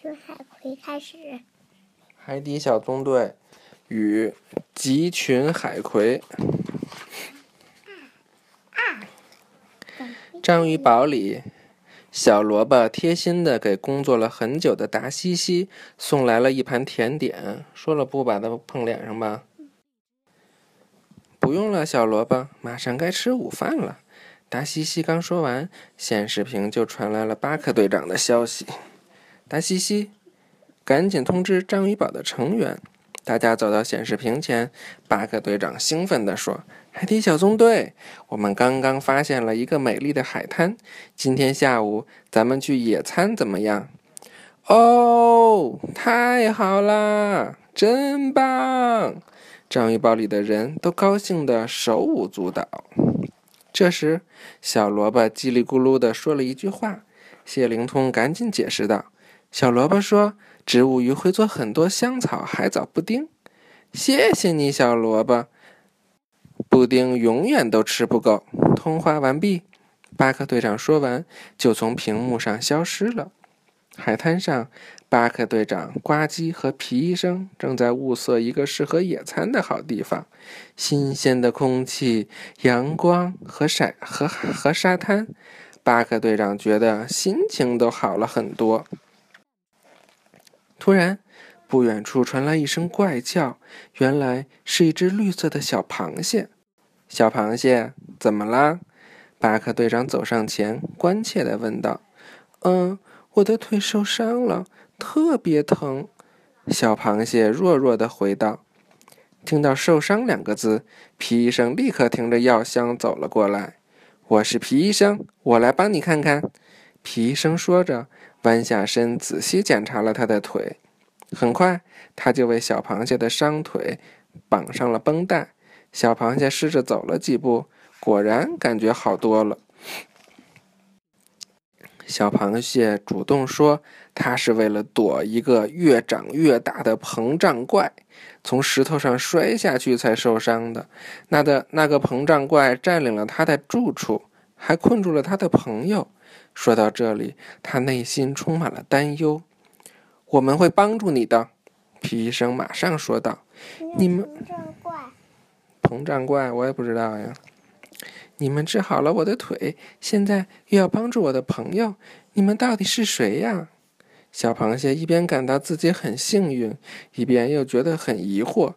群海葵开始。海底小纵队与集群海葵。章鱼堡里，小萝卜贴心的给工作了很久的达西西送来了一盘甜点，说了不把它碰脸上吧。不用了，小萝卜，马上该吃午饭了。达西西刚说完，显示屏就传来了巴克队长的消息。达西西，赶紧通知章鱼堡的成员。大家走到显示屏前，巴克队长兴奋地说：“海底小纵队，我们刚刚发现了一个美丽的海滩，今天下午咱们去野餐怎么样？”哦，太好啦，真棒！章鱼堡里的人都高兴得手舞足蹈。这时，小萝卜叽里咕噜地说了一句话，谢灵通赶紧解释道：“小萝卜说，植物鱼会做很多香草海藻布丁。谢谢你，小萝卜。布丁永远都吃不够。”通话完毕，巴克队长说完，就从屏幕上消失了。海滩上。巴克队长、呱唧和皮医生正在物色一个适合野餐的好地方。新鲜的空气、阳光和沙和和沙滩，巴克队长觉得心情都好了很多。突然，不远处传来一声怪叫，原来是一只绿色的小螃蟹。小螃蟹，怎么啦？巴克队长走上前，关切地问道：“嗯，我的腿受伤了。”特别疼，小螃蟹弱弱的回道。听到“受伤”两个字，皮医生立刻提着药箱走了过来。我是皮医生，我来帮你看看。皮医生说着，弯下身仔细检查了他的腿。很快，他就为小螃蟹的伤腿绑上了绷带。小螃蟹试着走了几步，果然感觉好多了。小螃蟹主动说：“他是为了躲一个越长越大的膨胀怪，从石头上摔下去才受伤的。那的那个膨胀怪占领了他的住处，还困住了他的朋友。”说到这里，他内心充满了担忧。“我们会帮助你的。”皮医生马上说道。“你们膨胀怪？膨胀怪，我也不知道呀。”你们治好了我的腿，现在又要帮助我的朋友，你们到底是谁呀？小螃蟹一边感到自己很幸运，一边又觉得很疑惑。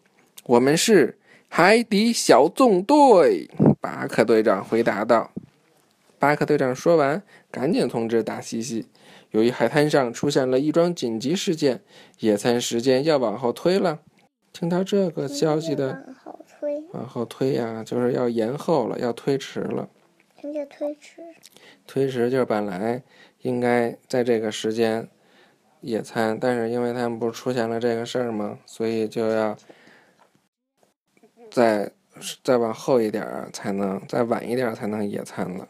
我们是海底小纵队，巴克队长回答道。巴克队长说完，赶紧通知达西西，由于海滩上出现了一桩紧急事件，野餐时间要往后推了。听到这个消息的。往后推呀，就是要延后了，要推迟了。什么叫推迟？推迟就是本来应该在这个时间野餐，但是因为他们不是出现了这个事儿吗？所以就要再再往后一点儿才能，再晚一点儿才能野餐了。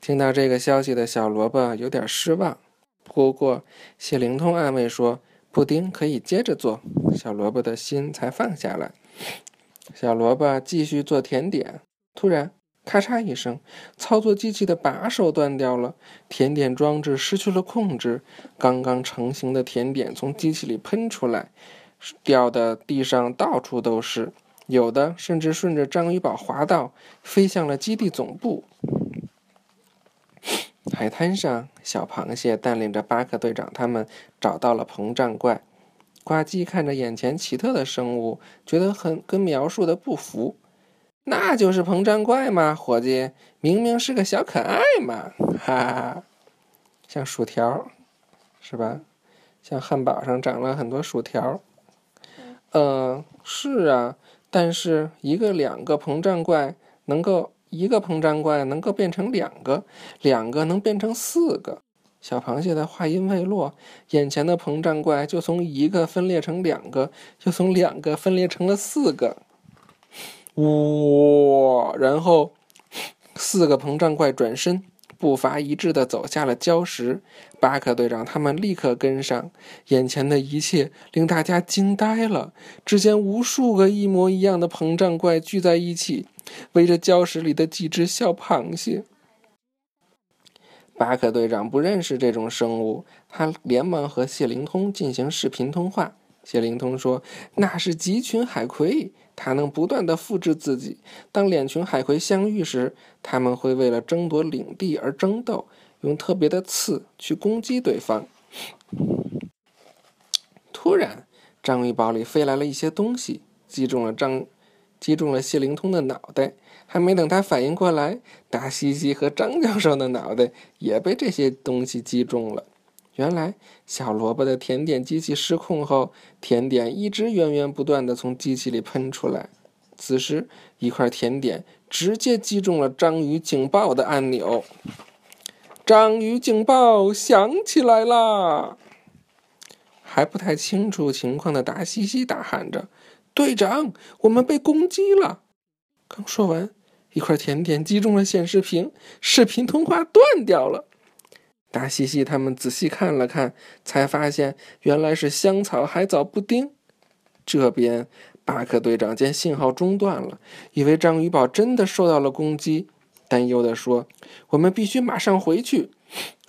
听到这个消息的小萝卜有点失望，不过谢灵通安慰说：“布丁可以接着做。”小萝卜的心才放下来。小萝卜继续做甜点，突然，咔嚓一声，操作机器的把手断掉了，甜点装置失去了控制，刚刚成型的甜点从机器里喷出来，掉的地上到处都是，有的甚至顺着章鱼堡滑道飞向了基地总部。海滩上，小螃蟹带领着巴克队长他们找到了膨胀怪。呱唧看着眼前奇特的生物，觉得很跟描述的不符。那就是膨胀怪嘛，伙计？明明是个小可爱嘛！哈哈哈，像薯条，是吧？像汉堡上长了很多薯条。嗯，是啊。但是一个两个膨胀怪能够一个膨胀怪能够变成两个，两个能变成四个。小螃蟹的话音未落，眼前的膨胀怪就从一个分裂成两个，又从两个分裂成了四个。哇！然后四个膨胀怪转身，步伐一致的走下了礁石。巴克队长他们立刻跟上，眼前的一切令大家惊呆了。只见无数个一模一样的膨胀怪聚在一起，围着礁石里的几只小螃蟹。巴克队长不认识这种生物，他连忙和谢灵通进行视频通话。谢灵通说：“那是集群海葵，它能不断的复制自己。当两群海葵相遇时，他们会为了争夺领地而争斗，用特别的刺去攻击对方。”突然，章鱼堡里飞来了一些东西，击中了张，击中了谢灵通的脑袋。还没等他反应过来，大西西和张教授的脑袋也被这些东西击中了。原来，小萝卜的甜点机器失控后，甜点一直源源不断的从机器里喷出来。此时，一块甜点直接击中了章鱼警报的按钮，章鱼警报响起来啦！还不太清楚情况的达西西大喊着：“队长，我们被攻击了！”刚说完。一块甜点击中了显示屏，视频通话断掉了。达西西他们仔细看了看，才发现原来是香草海藻布丁。这边巴克队长见信号中断了，以为章鱼堡真的受到了攻击，担忧地说：“我们必须马上回去。”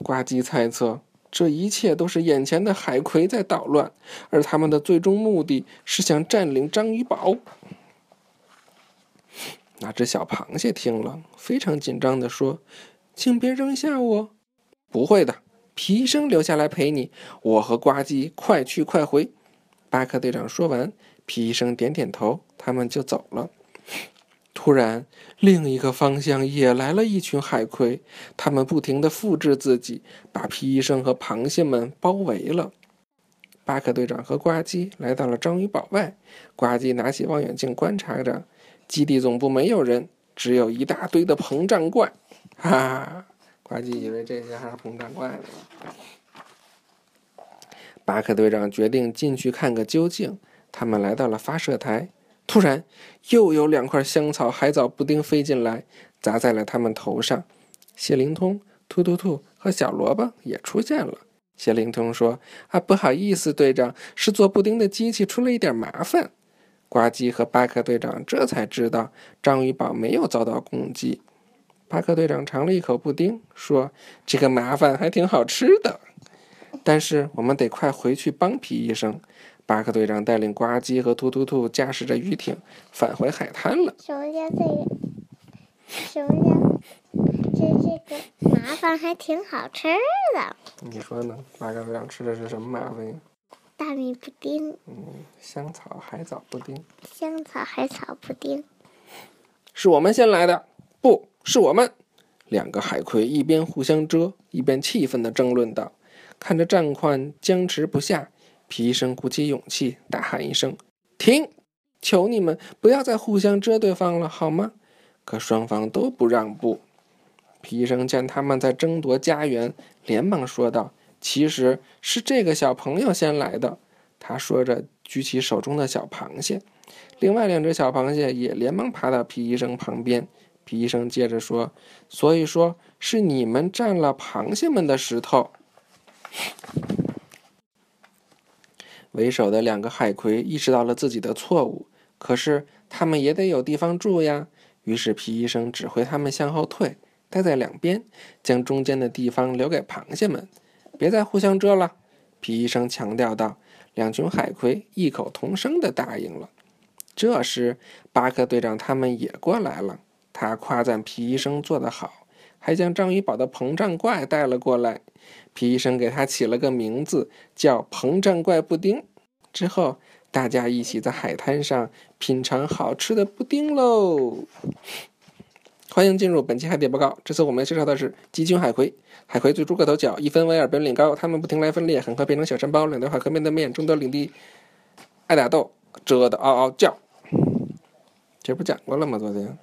呱唧猜测，这一切都是眼前的海葵在捣乱，而他们的最终目的是想占领章鱼堡。那只小螃蟹听了，非常紧张地说：“请别扔下我！”“不会的，皮医生留下来陪你。我和呱唧快去快回。”巴克队长说完，皮医生点点头，他们就走了。突然，另一个方向也来了一群海葵，他们不停地复制自己，把皮医生和螃蟹们包围了。巴克队长和呱唧来到了章鱼堡外，呱唧拿起望远镜观察着。基地总部没有人，只有一大堆的膨胀怪，哈哈！呱唧以为这些还是膨胀怪呢。巴克队长决定进去看个究竟。他们来到了发射台，突然又有两块香草海藻布丁飞进来，砸在了他们头上。谢灵通、突突兔和小萝卜也出现了。谢灵通说：“啊，不好意思，队长，是做布丁的机器出了一点麻烦。”呱唧和巴克队长这才知道章鱼堡没有遭到攻击。巴克队长尝了一口布丁，说：“这个麻烦还挺好吃的。”但是我们得快回去帮皮医生。巴克队长带领呱唧和突突兔驾驶着鱼艇返回海滩了。什么叫这个？什么叫这这个麻烦还挺好吃的？你说呢？巴克队长吃的是什么麻烦呀？大米布丁，嗯，香草海藻布丁，香草海草布丁，是我们先来的，不是我们。两个海葵一边互相遮，一边气愤地争论道。看着战况僵持不下，皮医生鼓起勇气，大喊一声：“停！求你们不要再互相遮对方了，好吗？”可双方都不让步。皮医生见他们在争夺家园，连忙说道。其实是这个小朋友先来的，他说着举起手中的小螃蟹，另外两只小螃蟹也连忙爬到皮医生旁边。皮医生接着说：“所以说是你们占了螃蟹们的石头。”为首的两个海葵意识到了自己的错误，可是他们也得有地方住呀。于是皮医生指挥他们向后退，待在两边，将中间的地方留给螃蟹们。别再互相遮了，皮医生强调道。两群海葵异口同声地答应了。这时，巴克队长他们也过来了。他夸赞皮医生做得好，还将章鱼堡的膨胀怪带了过来。皮医生给他起了个名字，叫“膨胀怪布丁”。之后，大家一起在海滩上品尝好吃的布丁喽。欢迎进入本期海底报告。这次我们介绍的是棘群海葵。海葵最初个头小，一分为二，本领高。它们不停来分裂，很快变成小山包。两条海葵面对面争夺领地，爱打斗，蛰得嗷嗷叫。这不讲过了吗？昨天，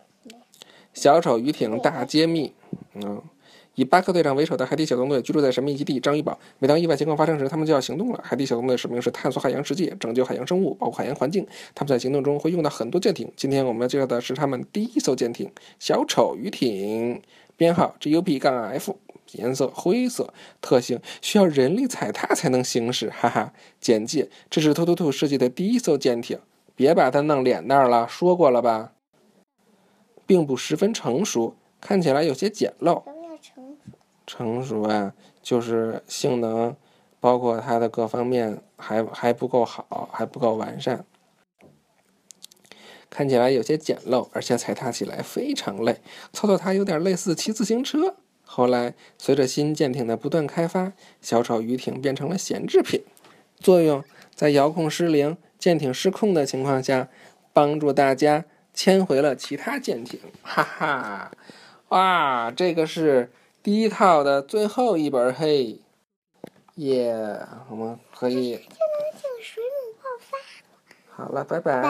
小丑鱼艇大揭秘，嗯。以巴克队长为首的海底小纵队居住在神秘基地章鱼堡。每当意外情况发生时，他们就要行动了。海底小纵队使命是探索海洋世界，拯救海洋生物，保护海洋环境。他们在行动中会用到很多舰艇。今天我们要介绍的是他们第一艘舰艇——小丑鱼艇，编号 GUP-F，颜色灰色，特性需要人力踩踏才能行驶。哈哈，简介：这是突突兔设计的第一艘舰艇。别把它弄脸那儿了，说过了吧？并不十分成熟，看起来有些简陋。成熟啊，就是性能，包括它的各方面还还不够好，还不够完善，看起来有些简陋，而且踩踏起来非常累，操作它有点类似骑自行车。后来，随着新舰艇的不断开发，小丑鱼艇变成了闲置品，作用在遥控失灵、舰艇失控的情况下，帮助大家牵回了其他舰艇。哈哈，哇，这个是第一套的最后一本嘿，耶，我们可以就能请水母爆发。好了，拜拜。